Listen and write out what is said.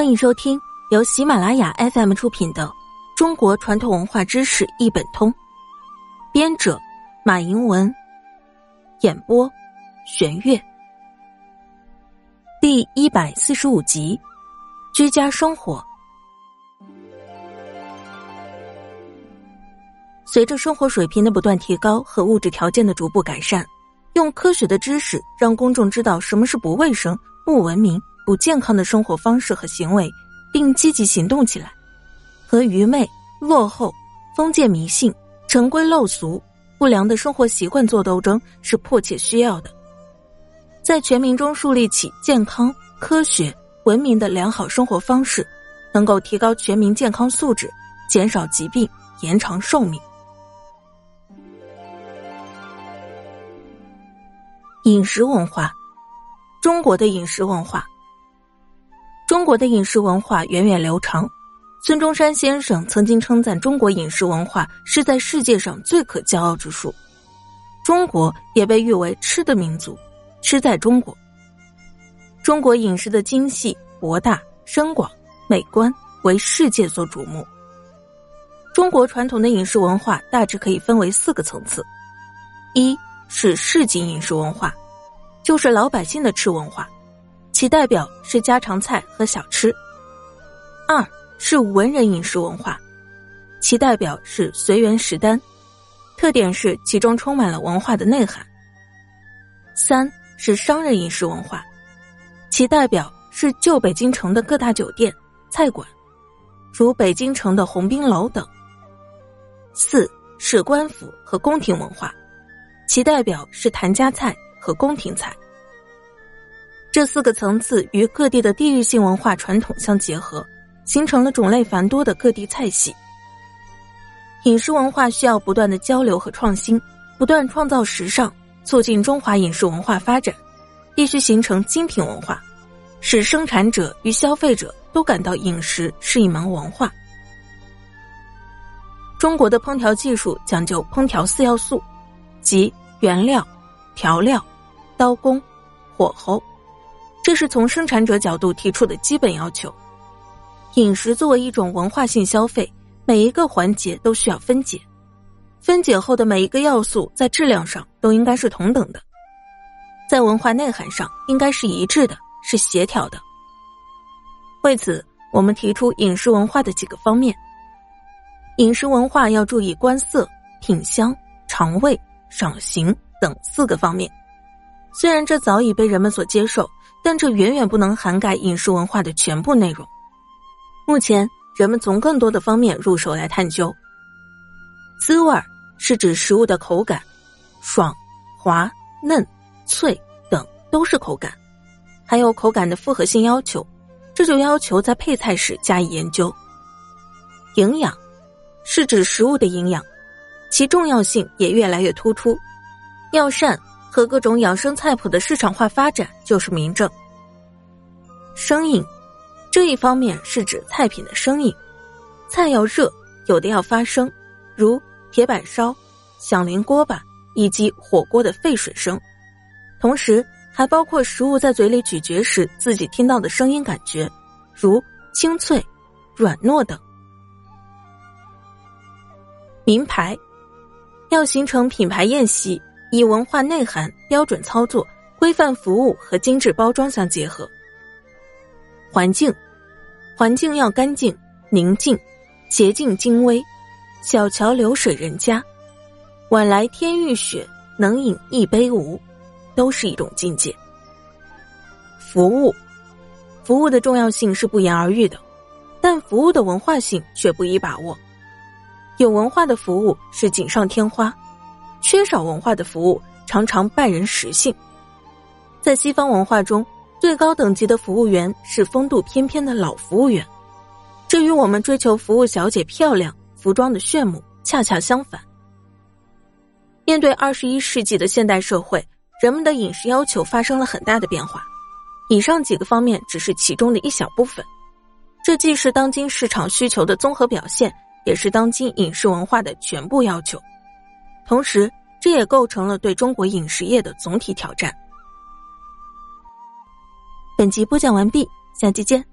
欢迎收听由喜马拉雅 FM 出品的《中国传统文化知识一本通》，编者马迎文，演播玄月。第一百四十五集：居家生活。随着生活水平的不断提高和物质条件的逐步改善，用科学的知识让公众知道什么是不卫生、不文明。不健康的生活方式和行为，并积极行动起来，和愚昧、落后、封建迷信、陈规陋俗、不良的生活习惯做斗争是迫切需要的。在全民中树立起健康、科学、文明的良好生活方式，能够提高全民健康素质，减少疾病，延长寿命。饮食文化，中国的饮食文化。中国的饮食文化源远流长，孙中山先生曾经称赞中国饮食文化是在世界上最可骄傲之处。中国也被誉为吃的民族，吃在中国。中国饮食的精细、博大、深广、美观，为世界所瞩目。中国传统的饮食文化大致可以分为四个层次：一是市井饮食文化，就是老百姓的吃文化。其代表是家常菜和小吃。二是文人饮食文化，其代表是随园食单，特点是其中充满了文化的内涵。三是商人饮食文化，其代表是旧北京城的各大酒店、菜馆，如北京城的鸿宾楼等。四是官府和宫廷文化，其代表是谭家菜和宫廷菜。这四个层次与各地的地域性文化传统相结合，形成了种类繁多的各地菜系。饮食文化需要不断的交流和创新，不断创造时尚，促进中华饮食文化发展。必须形成精品文化，使生产者与消费者都感到饮食是一门文化。中国的烹调技术讲究烹调四要素，即原料、调料、刀工、火候。这是从生产者角度提出的基本要求。饮食作为一种文化性消费，每一个环节都需要分解，分解后的每一个要素在质量上都应该是同等的，在文化内涵上应该是一致的，是协调的。为此，我们提出饮食文化的几个方面。饮食文化要注意观色、品香、尝味、赏形等四个方面。虽然这早已被人们所接受。但这远远不能涵盖饮食文化的全部内容。目前，人们从更多的方面入手来探究。滋味是指食物的口感，爽、滑、嫩、脆等都是口感，还有口感的复合性要求，这就要求在配菜时加以研究。营养是指食物的营养，其重要性也越来越突出。药膳。和各种养生菜谱的市场化发展就是明证。生硬，这一方面是指菜品的生硬，菜要热，有的要发声，如铁板烧、响铃锅巴以及火锅的沸水声，同时还包括食物在嘴里咀嚼时自己听到的声音感觉，如清脆、软糯等。名牌，要形成品牌宴席。以文化内涵、标准操作、规范服务和精致包装相结合。环境，环境要干净、宁静、洁净、精微，小桥流水人家，晚来天欲雪，能饮一杯无，都是一种境界。服务，服务的重要性是不言而喻的，但服务的文化性却不易把握。有文化的服务是锦上添花。缺少文化的服务常常败人实性。在西方文化中，最高等级的服务员是风度翩翩的老服务员，这与我们追求服务小姐漂亮、服装的炫目恰恰相反。面对二十一世纪的现代社会，人们的饮食要求发生了很大的变化。以上几个方面只是其中的一小部分，这既是当今市场需求的综合表现，也是当今饮食文化的全部要求。同时，这也构成了对中国饮食业的总体挑战。本集播讲完毕，下期见。